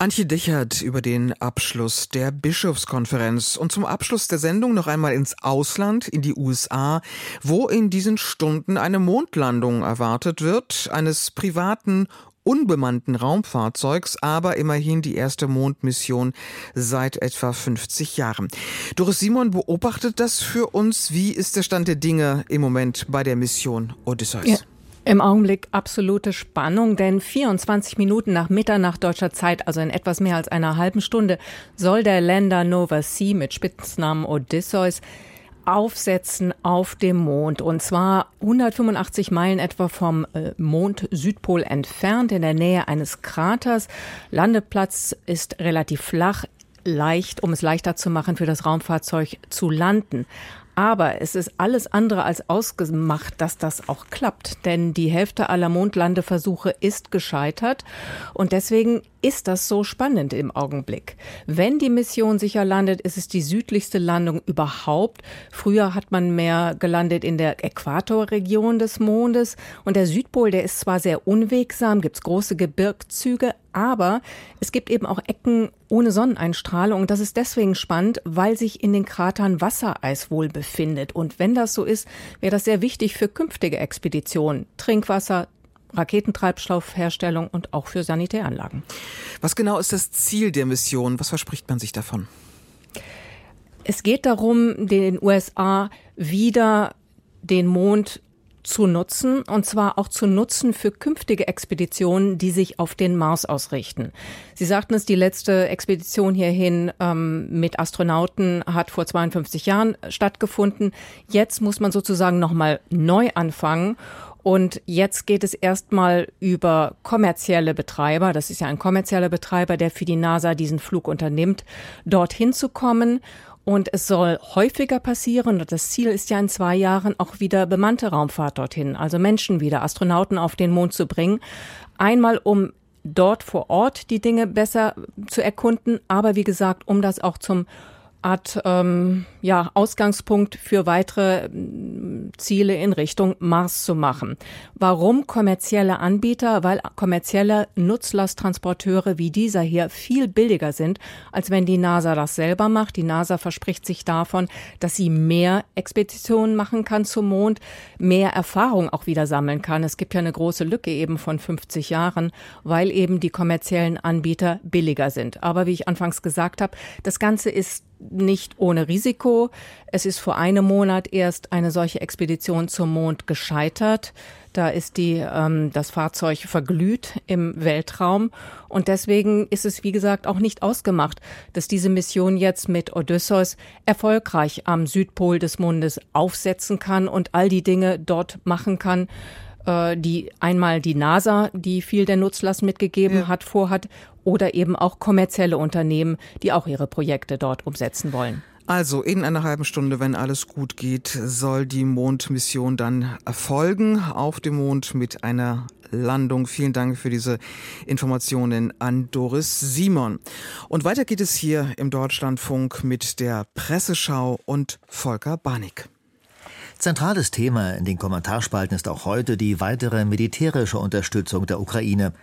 Antje Dichert über den Abschluss der Bischofskonferenz und zum Abschluss der Sendung noch einmal ins Ausland, in die USA, wo in diesen Stunden eine Mondlandung erwartet wird, eines privaten unbemannten Raumfahrzeugs, aber immerhin die erste Mondmission seit etwa 50 Jahren. Doris Simon beobachtet das für uns. Wie ist der Stand der Dinge im Moment bei der Mission Odysseus? Ja. Im Augenblick absolute Spannung, denn 24 Minuten nach Mitternacht deutscher Zeit, also in etwas mehr als einer halben Stunde, soll der Lander Nova Sea mit Spitznamen Odysseus aufsetzen auf dem Mond. Und zwar 185 Meilen etwa vom äh, Mond-Südpol entfernt, in der Nähe eines Kraters. Landeplatz ist relativ flach, leicht, um es leichter zu machen, für das Raumfahrzeug zu landen. Aber es ist alles andere als ausgemacht, dass das auch klappt. Denn die Hälfte aller Mondlandeversuche ist gescheitert. Und deswegen ist das so spannend im Augenblick. Wenn die Mission sicher landet, ist es die südlichste Landung überhaupt. Früher hat man mehr gelandet in der Äquatorregion des Mondes. Und der Südpol, der ist zwar sehr unwegsam, gibt's große Gebirgszüge, aber es gibt eben auch Ecken ohne Sonneneinstrahlung. Und das ist deswegen spannend, weil sich in den Kratern Wassereis wohl befindet. Und wenn das so ist, wäre das sehr wichtig für künftige Expeditionen. Trinkwasser, Raketentreibstoffherstellung und auch für Sanitäranlagen. Was genau ist das Ziel der Mission? Was verspricht man sich davon? Es geht darum, den USA wieder den Mond zu nutzen, und zwar auch zu nutzen für künftige Expeditionen, die sich auf den Mars ausrichten. Sie sagten es, die letzte Expedition hierhin ähm, mit Astronauten hat vor 52 Jahren stattgefunden. Jetzt muss man sozusagen nochmal neu anfangen. Und jetzt geht es erstmal über kommerzielle Betreiber. Das ist ja ein kommerzieller Betreiber, der für die NASA diesen Flug unternimmt, dorthin zu kommen. Und es soll häufiger passieren. Und das Ziel ist ja in zwei Jahren auch wieder bemannte Raumfahrt dorthin, also Menschen wieder, Astronauten auf den Mond zu bringen. Einmal um dort vor Ort die Dinge besser zu erkunden, aber wie gesagt, um das auch zum Art ähm, ja, Ausgangspunkt für weitere mm, Ziele in Richtung Mars zu machen. Warum kommerzielle Anbieter? Weil kommerzielle Nutzlasttransporteure wie dieser hier viel billiger sind, als wenn die NASA das selber macht. Die NASA verspricht sich davon, dass sie mehr Expeditionen machen kann zum Mond, mehr Erfahrung auch wieder sammeln kann. Es gibt ja eine große Lücke eben von 50 Jahren, weil eben die kommerziellen Anbieter billiger sind. Aber wie ich anfangs gesagt habe, das Ganze ist nicht ohne Risiko. Es ist vor einem Monat erst eine solche Expedition zum Mond gescheitert. Da ist die, ähm, das Fahrzeug verglüht im Weltraum. Und deswegen ist es, wie gesagt, auch nicht ausgemacht, dass diese Mission jetzt mit Odysseus erfolgreich am Südpol des Mondes aufsetzen kann und all die Dinge dort machen kann, äh, die einmal die NASA, die viel der Nutzlast mitgegeben ja. hat, vorhat, oder eben auch kommerzielle Unternehmen, die auch ihre Projekte dort umsetzen wollen. Also in einer halben Stunde, wenn alles gut geht, soll die Mondmission dann erfolgen auf dem Mond mit einer Landung. Vielen Dank für diese Informationen an Doris Simon. Und weiter geht es hier im Deutschlandfunk mit der Presseschau und Volker Banig. Zentrales Thema in den Kommentarspalten ist auch heute die weitere militärische Unterstützung der Ukraine.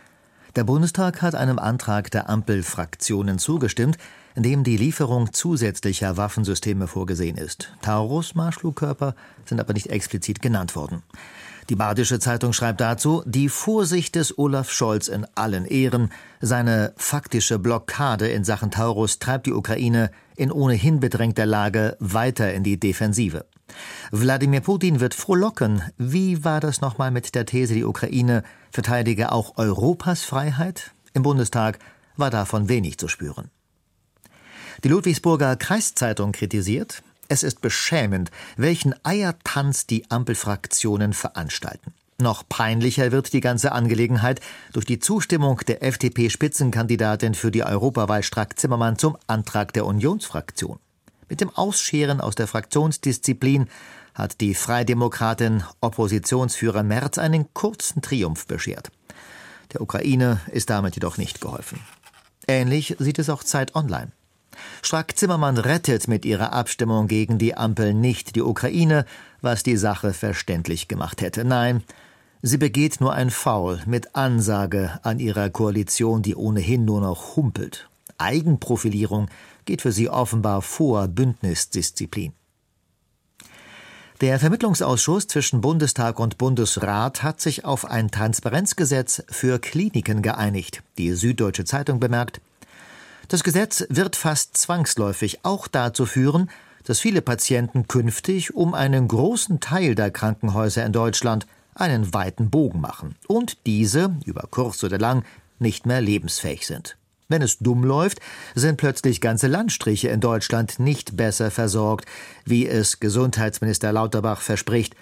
Der Bundestag hat einem Antrag der Ampelfraktionen zugestimmt, in dem die Lieferung zusätzlicher Waffensysteme vorgesehen ist. Taurus Marschflugkörper sind aber nicht explizit genannt worden. Die Badische Zeitung schreibt dazu, die Vorsicht des Olaf Scholz in allen Ehren, seine faktische Blockade in Sachen Taurus treibt die Ukraine in ohnehin bedrängter Lage weiter in die Defensive. Wladimir Putin wird frohlocken. Wie war das nochmal mit der These, die Ukraine verteidige auch Europas Freiheit? Im Bundestag war davon wenig zu spüren. Die Ludwigsburger Kreiszeitung kritisiert, es ist beschämend, welchen Eiertanz die Ampelfraktionen veranstalten. Noch peinlicher wird die ganze Angelegenheit durch die Zustimmung der FDP-Spitzenkandidatin für die Europawahl Strack-Zimmermann zum Antrag der Unionsfraktion. Mit dem Ausscheren aus der Fraktionsdisziplin hat die Freidemokratin Oppositionsführer Merz einen kurzen Triumph beschert. Der Ukraine ist damit jedoch nicht geholfen. Ähnlich sieht es auch Zeit Online. Strack-Zimmermann rettet mit ihrer Abstimmung gegen die Ampel nicht die Ukraine, was die Sache verständlich gemacht hätte. Nein, sie begeht nur ein Foul mit Ansage an ihrer Koalition, die ohnehin nur noch humpelt. Eigenprofilierung geht für sie offenbar vor Bündnisdisziplin. Der Vermittlungsausschuss zwischen Bundestag und Bundesrat hat sich auf ein Transparenzgesetz für Kliniken geeinigt. Die Süddeutsche Zeitung bemerkt, das Gesetz wird fast zwangsläufig auch dazu führen, dass viele Patienten künftig um einen großen Teil der Krankenhäuser in Deutschland einen weiten Bogen machen und diese, über kurz oder lang, nicht mehr lebensfähig sind. Wenn es dumm läuft, sind plötzlich ganze Landstriche in Deutschland nicht besser versorgt, wie es Gesundheitsminister Lauterbach verspricht,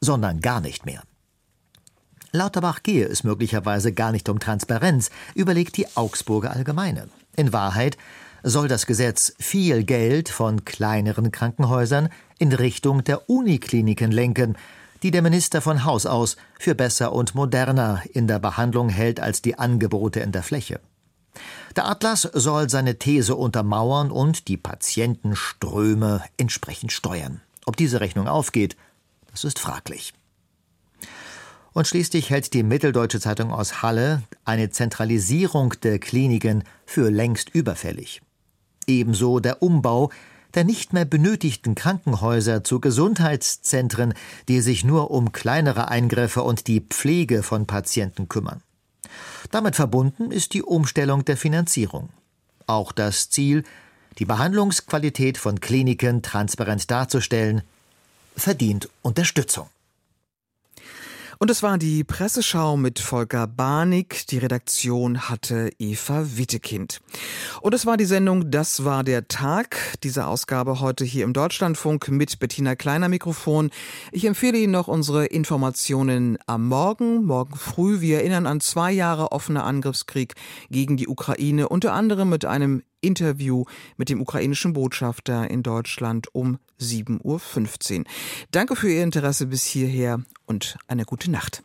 sondern gar nicht mehr. Lauterbach gehe es möglicherweise gar nicht um Transparenz, überlegt die Augsburger Allgemeine. In Wahrheit soll das Gesetz viel Geld von kleineren Krankenhäusern in Richtung der Unikliniken lenken, die der Minister von Haus aus für besser und moderner in der Behandlung hält als die Angebote in der Fläche. Der Atlas soll seine These untermauern und die Patientenströme entsprechend steuern. Ob diese Rechnung aufgeht, das ist fraglich. Und schließlich hält die Mitteldeutsche Zeitung aus Halle eine Zentralisierung der Kliniken für längst überfällig. Ebenso der Umbau der nicht mehr benötigten Krankenhäuser zu Gesundheitszentren, die sich nur um kleinere Eingriffe und die Pflege von Patienten kümmern. Damit verbunden ist die Umstellung der Finanzierung. Auch das Ziel, die Behandlungsqualität von Kliniken transparent darzustellen, verdient Unterstützung. Und es war die Presseschau mit Volker Barnig. Die Redaktion hatte Eva Wittekind. Und es war die Sendung Das war der Tag. Diese Ausgabe heute hier im Deutschlandfunk mit Bettina Kleiner Mikrofon. Ich empfehle Ihnen noch unsere Informationen am Morgen, morgen früh. Wir erinnern an zwei Jahre offener Angriffskrieg gegen die Ukraine, unter anderem mit einem Interview mit dem ukrainischen Botschafter in Deutschland um 7.15 Uhr. Danke für Ihr Interesse bis hierher und eine gute Nacht.